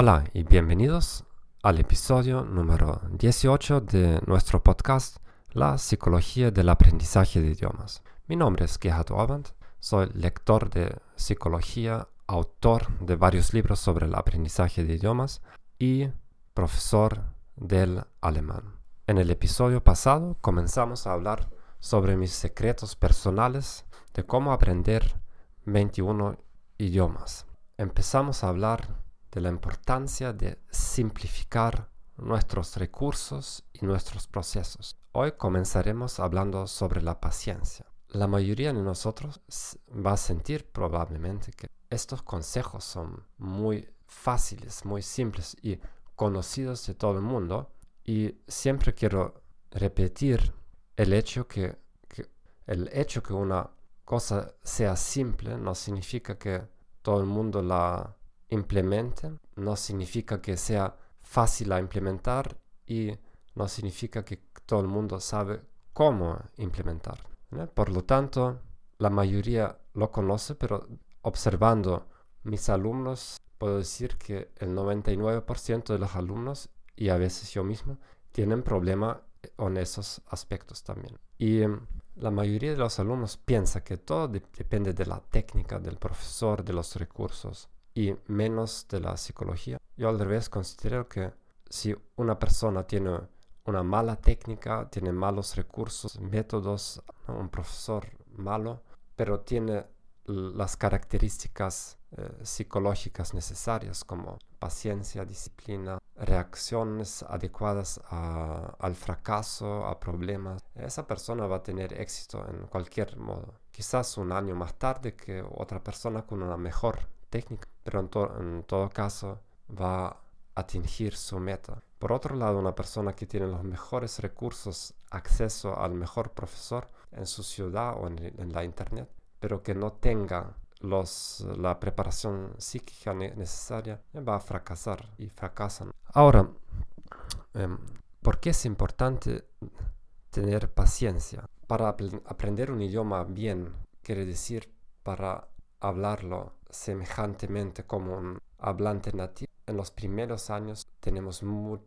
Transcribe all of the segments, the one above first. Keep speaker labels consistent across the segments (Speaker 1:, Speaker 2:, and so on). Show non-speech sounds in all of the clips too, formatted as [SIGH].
Speaker 1: Hola y bienvenidos al episodio número 18 de nuestro podcast La psicología del aprendizaje de idiomas. Mi nombre es Gerhard Orband, soy lector de psicología, autor de varios libros sobre el aprendizaje de idiomas y profesor del alemán. En el episodio pasado comenzamos a hablar sobre mis secretos personales de cómo aprender 21 idiomas. Empezamos a hablar de la importancia de simplificar nuestros recursos y nuestros procesos. Hoy comenzaremos hablando sobre la paciencia. La mayoría de nosotros va a sentir probablemente que estos consejos son muy fáciles, muy simples y conocidos de todo el mundo. Y siempre quiero repetir el hecho que, que el hecho que una cosa sea simple no significa que todo el mundo la implementen no significa que sea fácil a implementar y no significa que todo el mundo sabe cómo implementar. Por lo tanto, la mayoría lo conoce, pero observando mis alumnos, puedo decir que el 99% de los alumnos, y a veces yo mismo, tienen problema con esos aspectos también. Y em, la mayoría de los alumnos piensa que todo depende de la técnica del profesor, de los recursos y menos de la psicología. Yo al revés considero que si una persona tiene una mala técnica, tiene malos recursos, métodos, un profesor malo, pero tiene las características eh, psicológicas necesarias como paciencia, disciplina, reacciones adecuadas al fracaso, a problemas, esa persona va a tener éxito en cualquier modo. Quizás un año más tarde que otra persona con una mejor técnica, pero en, todo caso va a atingir su meta. Por otro lado, una persona que tiene los mejores recursos, acceso al mejor profesor en su ciudad o en, la internet, pero que no tenga los, la preparación psíquica necesaria, va a fracasar y fracasan. Ahora, em, ¿por qué es importante tener paciencia? Para aprender un idioma bien, quiere decir para hablarlo semejantemente como un hablante nativo. En los primeros años tenemos muy,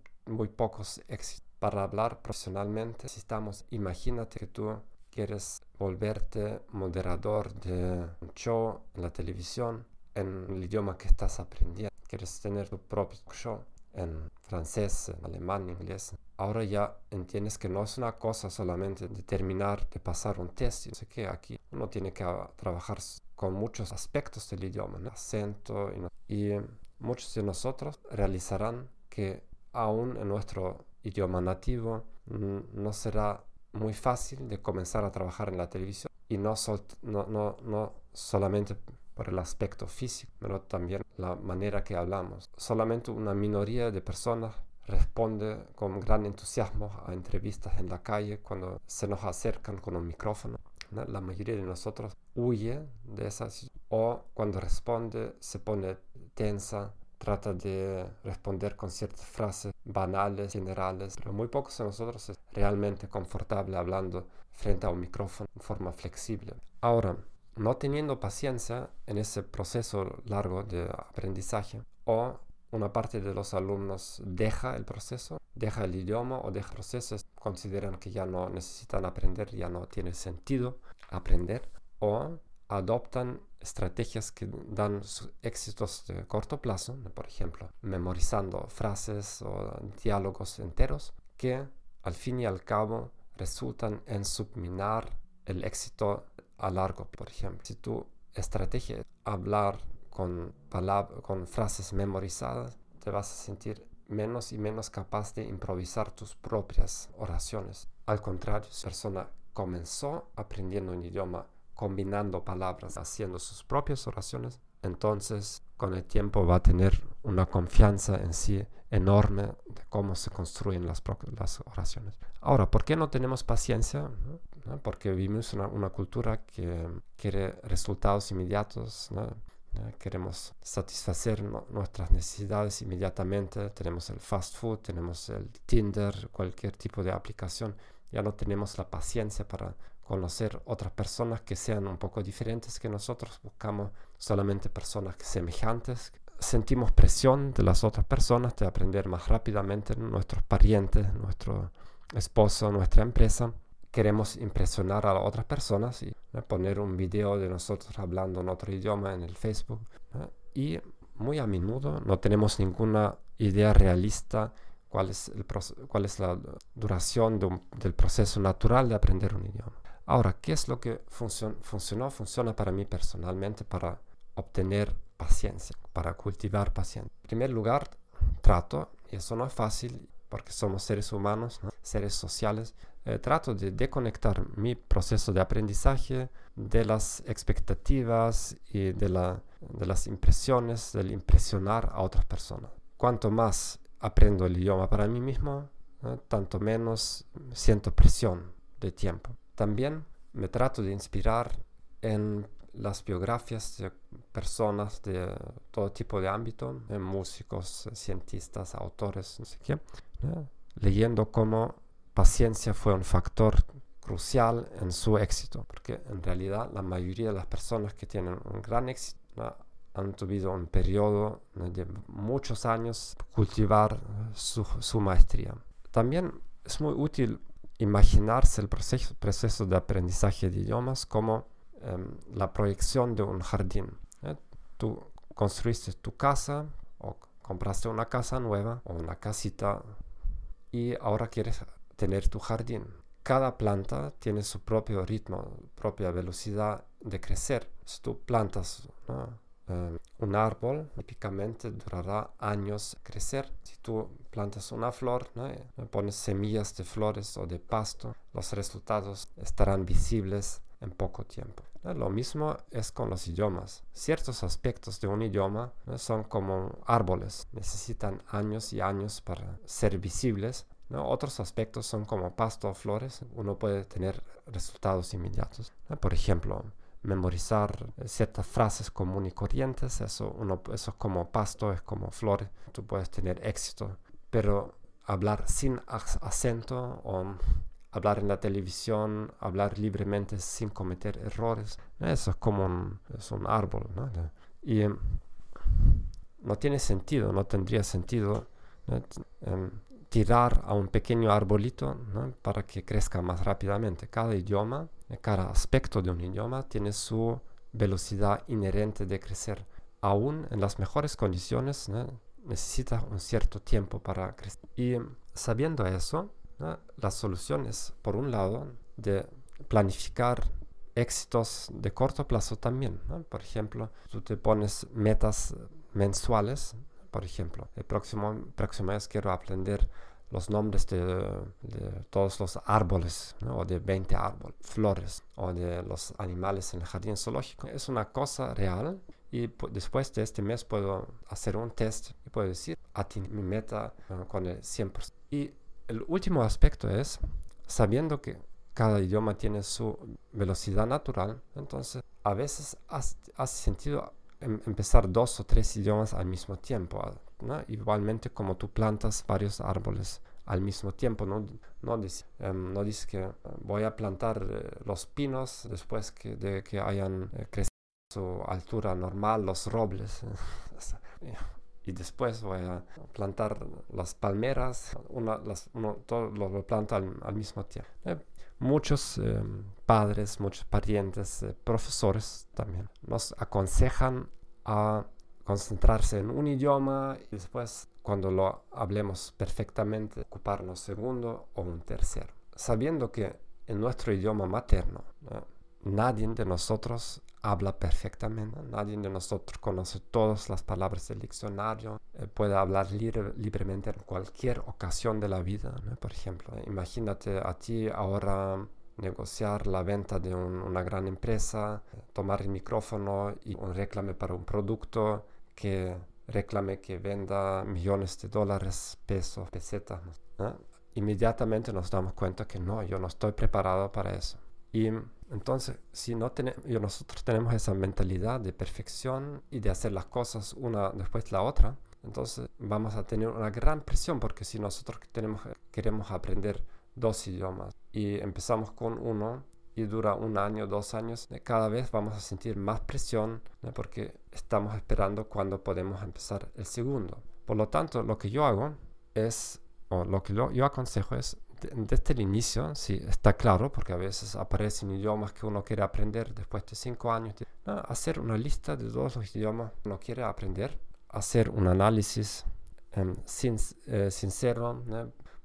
Speaker 1: pocos éxitos. Para hablar profesionalmente necesitamos, imagínate que tú quieres volverte moderador de un show en la televisión en el idioma que estás aprendiendo. Quieres tener tu propio show en francés, en alemán, inglés. Ahora ya entiendes que no es una cosa solamente de terminar de pasar un test. Yo sé que aquí uno tiene que trabajar con muchos aspectos del idioma, el acento, y, muchos de nosotros realizarán que aún en nuestro idioma nativo no será muy fácil de comenzar a trabajar en la televisión y no, no, no, no solamente por el aspecto físico, pero también la manera que hablamos. Solamente una minoría de personas responde con gran entusiasmo a entrevistas en la calle cuando se nos acercan con un micrófono la mayoría de nosotros huye de esas o cuando responde se pone tensa, trata de responder con ciertas frases banales, generales, pero muy pocos de nosotros es realmente confortable hablando frente a un micrófono de forma flexible. Ahora, no teniendo paciencia en ese proceso largo de aprendizaje o una parte de los alumnos deja el proceso, deja el idioma o deja el proceso, consideran que ya no necesitan aprender, ya no tiene sentido aprender, o adoptan estrategias que dan éxitos de corto plazo, por ejemplo, memorizando frases o diálogos enteros, que al fin y al cabo resultan en subminar el éxito a largo. Por ejemplo, si tu estrategia es hablar con, con frases memorizadas, te vas a sentir menos y menos capaz de improvisar tus propias oraciones. Al contrario, si la persona comenzó aprendiendo un idioma combinando palabras, haciendo sus propias oraciones, entonces con el tiempo va a tener una confianza en sí enorme de cómo se construyen las, las oraciones. Ahora, ¿por qué no tenemos paciencia? Porque vivimos en una, una, cultura que quiere resultados inmediatos, ¿no? Queremos satisfacer nuestras necesidades inmediatamente. Tenemos el fast food, tenemos el Tinder, cualquier tipo de aplicación. Ya no tenemos la paciencia para conocer otras personas que sean un poco diferentes que nosotros. Buscamos solamente personas semejantes, sentimos presión de las otras personas de aprender más rápidamente, nuestros parientes, nuestro esposo, nuestra empresa. Queremos impresionar a otras personas y poner un video de nosotros hablando en otro idioma en el Facebook. Y muy a menudo no tenemos ninguna idea realista cuál es, el cuál es la duración del proceso natural de aprender un idioma. Ahora, ¿qué es lo que funcionó? Funciona para mí personalmente para obtener paciencia, para cultivar paciencia. En primer lugar, trato, y eso no es fácil porque somos seres humanos, seres sociales, eh, trato de desconectar mi proceso de aprendizaje de las expectativas y de, la, de las impresiones, del impresionar a otras personas. Cuanto más aprendo el idioma para mí mismo, tanto menos siento presión de tiempo. También me trato de inspirar en las biografías de personas de todo tipo de ámbito, músicos, cientistas, autores, no sé qué, leyendo cómo paciencia fue un factor crucial en su éxito, porque en realidad la mayoría de las personas que tienen un gran éxito han tenido un periodo de muchos años cultivar su, su maestría. También es muy útil imaginarse el proceso, proceso de aprendizaje de idiomas como Em, la proyección de un jardín. ¿eh? Tú construiste tu casa o compraste una casa nueva o una casita y ahora quieres tener tu jardín. Cada planta tiene su propio ritmo, propia velocidad de crecer. Si tú plantas em, un árbol, típicamente durará años crecer. Si tú plantas una flor, pones semillas de flores o de pasto, los resultados estarán visibles en poco tiempo. Lo mismo es con los idiomas. Ciertos aspectos de un idioma son como árboles, necesitan años y años para ser visibles. Otros aspectos son como pasto o flores, uno puede tener resultados inmediatos. Por ejemplo, memorizar ciertas frases comunes y corrientes, eso, eso es como pasto, es como flores, tú puedes tener éxito. Pero hablar sin acento o hablar en la televisión, hablar libremente sin cometer errores. Eso es como un, es un árbol. Y em, no tiene sentido, no tendría sentido em, tirar a un pequeño arbolito para que crezca más rápidamente. Cada idioma, cada aspecto de un idioma tiene su velocidad inherente de crecer. Aún en las mejores condiciones necesita un cierto tiempo para crecer. Y em, sabiendo eso, las soluciones, por un lado, de planificar éxitos de corto plazo también. Por ejemplo, tú te pones metas mensuales. Por ejemplo, el próximo, próximo mes quiero aprender los nombres de, todos los árboles, o de 20 árboles, flores, o de los animales en el jardín zoológico. Es una cosa real y después de este mes puedo hacer un test y puedo decir, a ti mi meta con el 100%. Y el último aspecto es, sabiendo que cada idioma tiene su velocidad natural, entonces a veces hace sentido em, empezar dos o tres idiomas al mismo tiempo. Igualmente como tú plantas varios árboles al mismo tiempo, no, no, dices em, que voy a plantar eh, los pinos después de que hayan eh, crecido su altura normal los robles. [LAUGHS] y después voy a plantar las palmeras, una, las, uno, todo lo, planta al, mismo tiempo. Eh, muchos eh, padres, muchos parientes, eh, profesores también nos aconsejan a concentrarse en un idioma y después cuando lo hablemos perfectamente ocuparnos segundo o un tercero. Sabiendo que en nuestro idioma materno nadie de nosotros habla perfectamente. Nadie de nosotros conoce todas las palabras del diccionario, eh, puede hablar libremente en cualquier ocasión de la vida. Por ejemplo, imagínate a ti ahora negociar la venta de una gran empresa, tomar el micrófono y un reclame para un producto que reclame que venda millones de dólares, pesos, pesetas. Inmediatamente nos damos cuenta que no, yo no estoy preparado para eso. Y entonces, si no tenemos, nosotros tenemos esa mentalidad de perfección y de hacer las cosas una después de la otra, entonces vamos a tener una gran presión porque si nosotros tenemos, queremos aprender dos idiomas y empezamos con uno y dura un año, dos años, cada vez vamos a sentir más presión porque estamos esperando cuando podemos empezar el segundo. Por lo tanto, lo que yo hago es, o lo que yo aconsejo es, desde el inicio, si está claro, porque a veces aparecen idiomas que uno quiere aprender después de cinco años, hacer una lista de todos los idiomas que uno quiere aprender, hacer un análisis em, sin, eh, sincero,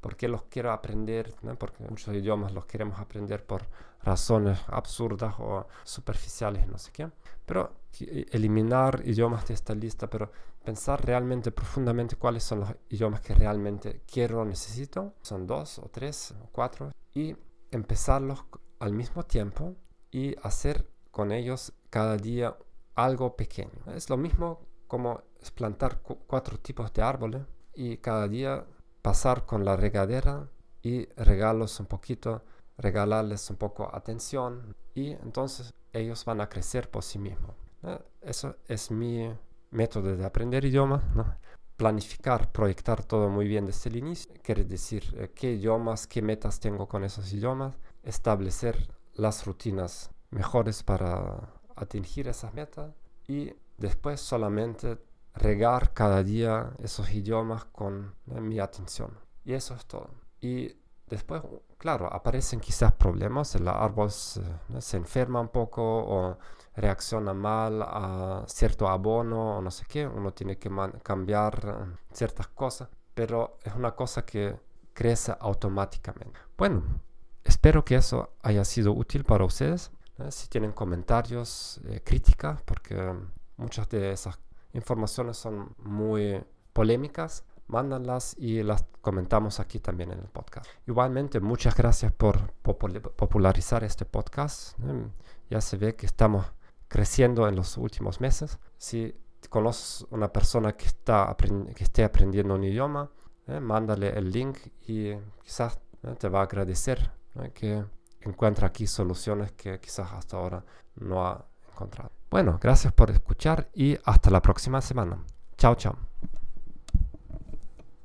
Speaker 1: por qué los quiero aprender, porque muchos idiomas los queremos aprender por razones absurdas o superficiales, no sé qué. Pero eliminar idiomas de esta lista, pero pensar realmente profundamente cuáles son los idiomas que realmente quiero o necesito. Son dos o tres o cuatro. Y empezarlos al mismo tiempo y hacer con ellos cada día algo pequeño. Es lo mismo como plantar cuatro tipos de árboles y cada día pasar con la regadera y regalos un poquito, regalarles un poco atención y entonces ellos van a crecer por sí mismos. Eso es mi método de aprender idiomas. Planificar, proyectar todo muy bien desde el inicio, quiere decir eh, qué idiomas, qué metas tengo con esos idiomas, establecer las rutinas mejores para atingir esas metas y después solamente regar cada día esos idiomas con eh, mi atención. Y eso es todo. Después, claro, aparecen quizás problemas, el árbol se, se enferma un poco o reacciona mal a cierto abono o no sé qué, uno tiene que cambiar eh, ciertas cosas, pero es una cosa que crece automáticamente. Bueno, espero que eso haya sido útil para ustedes. Si tienen comentarios, eh, críticas, porque muchas de esas informaciones son muy polémicas, mándanlas y las comentamos aquí también en el podcast. Igualmente, muchas gracias por popularizar este podcast. Ya se ve que estamos creciendo en los últimos meses. Si conoces una persona que, está que esté aprendiendo un idioma, eh, mándale el link y quizás te va a agradecer que encuentre aquí soluciones que quizás hasta ahora no ha encontrado. Bueno, gracias por escuchar y hasta la próxima semana. Chao, chao.